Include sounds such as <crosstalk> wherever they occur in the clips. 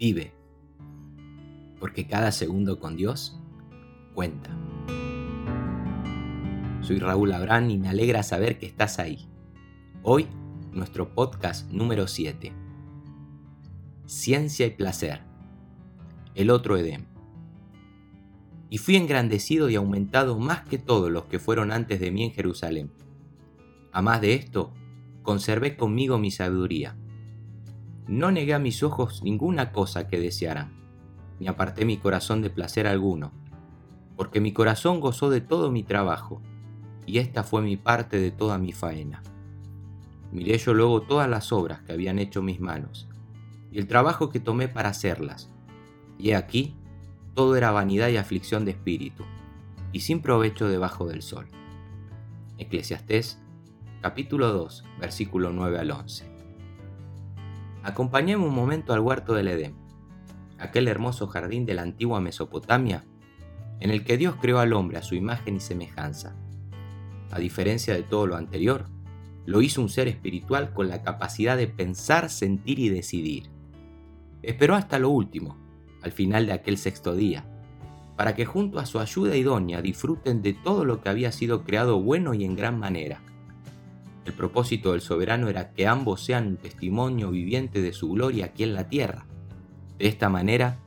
Vive, porque cada segundo con Dios cuenta. Soy Raúl Abrán y me alegra saber que estás ahí. Hoy, nuestro podcast número 7. Ciencia y placer. El otro Edén. Y fui engrandecido y aumentado más que todos los que fueron antes de mí en Jerusalén. A más de esto, conservé conmigo mi sabiduría. No negué a mis ojos ninguna cosa que desearan ni aparté mi corazón de placer alguno, porque mi corazón gozó de todo mi trabajo, y esta fue mi parte de toda mi faena. Miré yo luego todas las obras que habían hecho mis manos, y el trabajo que tomé para hacerlas, y he aquí, todo era vanidad y aflicción de espíritu, y sin provecho debajo del sol. Eclesiastés capítulo 2, versículo 9 al 11. Acompañemos un momento al huerto del Edén aquel hermoso jardín de la antigua Mesopotamia, en el que Dios creó al hombre a su imagen y semejanza. A diferencia de todo lo anterior, lo hizo un ser espiritual con la capacidad de pensar, sentir y decidir. Esperó hasta lo último, al final de aquel sexto día, para que junto a su ayuda idónea disfruten de todo lo que había sido creado bueno y en gran manera. El propósito del soberano era que ambos sean testimonio viviente de su gloria aquí en la tierra, de esta manera,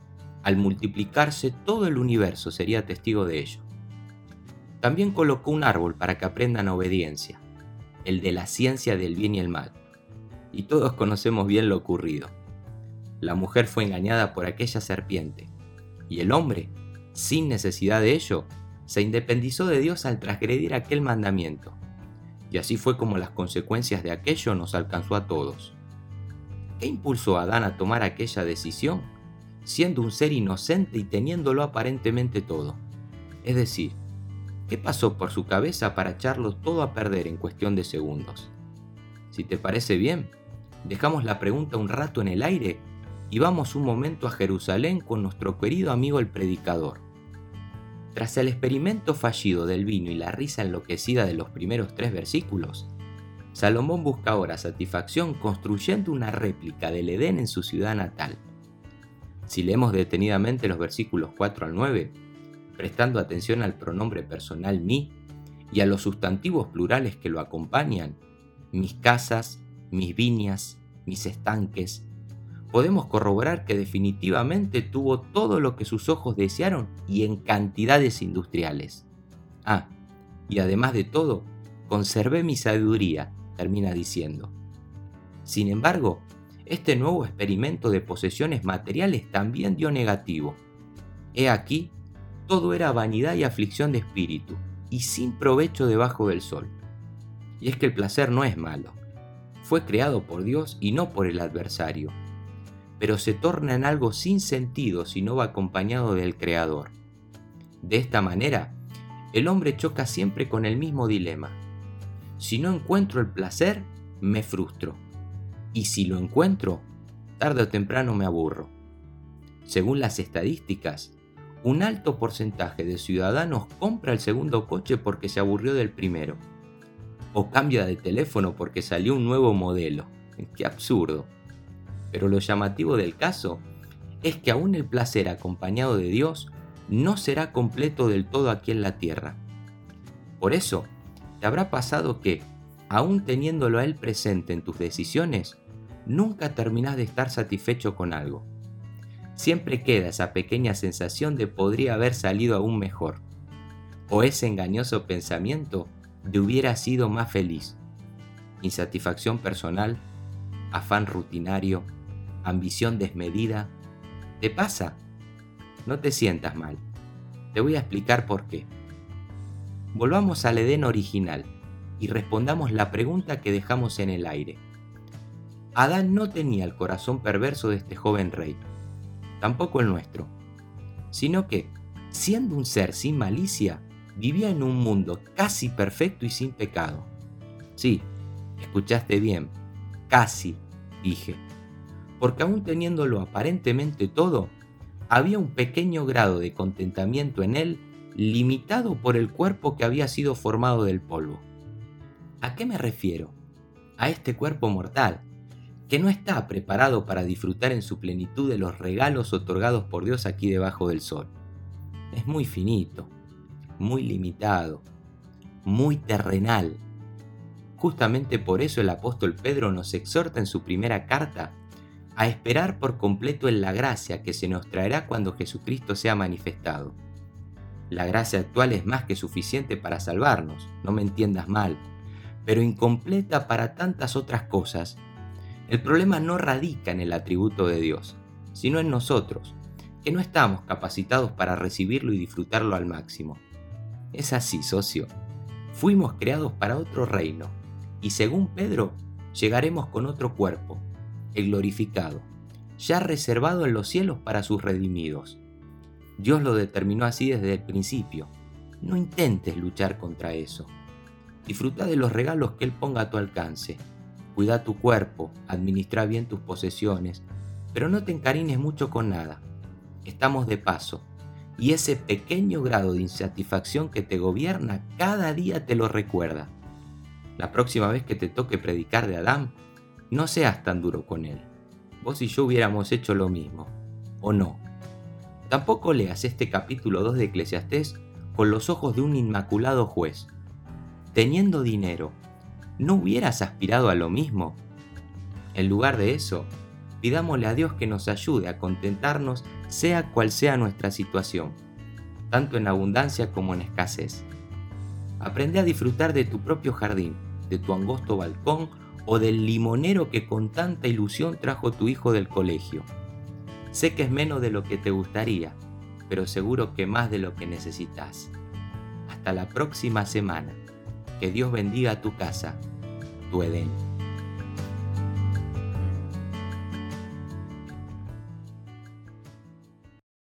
al multiplicarse todo el universo sería testigo de ello. También colocó un árbol para que aprendan obediencia, el de la ciencia del bien y el mal. Y todos conocemos bien lo ocurrido. La mujer fue engañada por aquella serpiente, y el hombre, sin necesidad de ello, se independizó de Dios al transgredir aquel mandamiento. Y así fue como las consecuencias de aquello nos alcanzó a todos. ¿Qué impulsó a Adán a tomar aquella decisión? Siendo un ser inocente y teniéndolo aparentemente todo. Es decir, ¿qué pasó por su cabeza para echarlo todo a perder en cuestión de segundos? Si te parece bien, dejamos la pregunta un rato en el aire y vamos un momento a Jerusalén con nuestro querido amigo el predicador. Tras el experimento fallido del vino y la risa enloquecida de los primeros tres versículos, Salomón busca ahora satisfacción construyendo una réplica del Edén en su ciudad natal. Si leemos detenidamente los versículos 4 al 9, prestando atención al pronombre personal mi y a los sustantivos plurales que lo acompañan, mis casas, mis viñas, mis estanques, podemos corroborar que definitivamente tuvo todo lo que sus ojos desearon y en cantidades industriales. Ah, y además de todo, conservé mi sabiduría termina diciendo. Sin embargo, este nuevo experimento de posesiones materiales también dio negativo. He aquí, todo era vanidad y aflicción de espíritu, y sin provecho debajo del sol. Y es que el placer no es malo. Fue creado por Dios y no por el adversario. Pero se torna en algo sin sentido si no va acompañado del Creador. De esta manera, el hombre choca siempre con el mismo dilema si no encuentro el placer, me frustro. Y si lo encuentro, tarde o temprano me aburro. Según las estadísticas, un alto porcentaje de ciudadanos compra el segundo coche porque se aburrió del primero. O cambia de teléfono porque salió un nuevo modelo. <laughs> Qué absurdo. Pero lo llamativo del caso es que aún el placer acompañado de Dios no será completo del todo aquí en la tierra. Por eso, ¿Te habrá pasado que, aún teniéndolo a Él presente en tus decisiones, nunca terminás de estar satisfecho con algo? Siempre queda esa pequeña sensación de podría haber salido aún mejor, o ese engañoso pensamiento de hubiera sido más feliz. Insatisfacción personal, afán rutinario, ambición desmedida. ¿Te pasa? No te sientas mal. Te voy a explicar por qué. Volvamos al Edén original y respondamos la pregunta que dejamos en el aire. Adán no tenía el corazón perverso de este joven rey, tampoco el nuestro, sino que, siendo un ser sin malicia, vivía en un mundo casi perfecto y sin pecado. Sí, escuchaste bien, casi, dije, porque aún teniéndolo aparentemente todo, había un pequeño grado de contentamiento en él limitado por el cuerpo que había sido formado del polvo. ¿A qué me refiero? A este cuerpo mortal, que no está preparado para disfrutar en su plenitud de los regalos otorgados por Dios aquí debajo del sol. Es muy finito, muy limitado, muy terrenal. Justamente por eso el apóstol Pedro nos exhorta en su primera carta a esperar por completo en la gracia que se nos traerá cuando Jesucristo sea manifestado. La gracia actual es más que suficiente para salvarnos, no me entiendas mal, pero incompleta para tantas otras cosas. El problema no radica en el atributo de Dios, sino en nosotros, que no estamos capacitados para recibirlo y disfrutarlo al máximo. Es así, socio. Fuimos creados para otro reino, y según Pedro, llegaremos con otro cuerpo, el glorificado, ya reservado en los cielos para sus redimidos. Dios lo determinó así desde el principio. No intentes luchar contra eso. Disfruta de los regalos que Él ponga a tu alcance. Cuida tu cuerpo, administra bien tus posesiones, pero no te encarines mucho con nada. Estamos de paso, y ese pequeño grado de insatisfacción que te gobierna cada día te lo recuerda. La próxima vez que te toque predicar de Adán, no seas tan duro con él. Vos y yo hubiéramos hecho lo mismo, ¿o no? Tampoco leas este capítulo 2 de Eclesiastés con los ojos de un inmaculado juez. Teniendo dinero, ¿no hubieras aspirado a lo mismo? En lugar de eso, pidámosle a Dios que nos ayude a contentarnos sea cual sea nuestra situación, tanto en abundancia como en escasez. Aprende a disfrutar de tu propio jardín, de tu angosto balcón o del limonero que con tanta ilusión trajo tu hijo del colegio. Sé que es menos de lo que te gustaría, pero seguro que más de lo que necesitas. Hasta la próxima semana. Que Dios bendiga tu casa, tu Edén.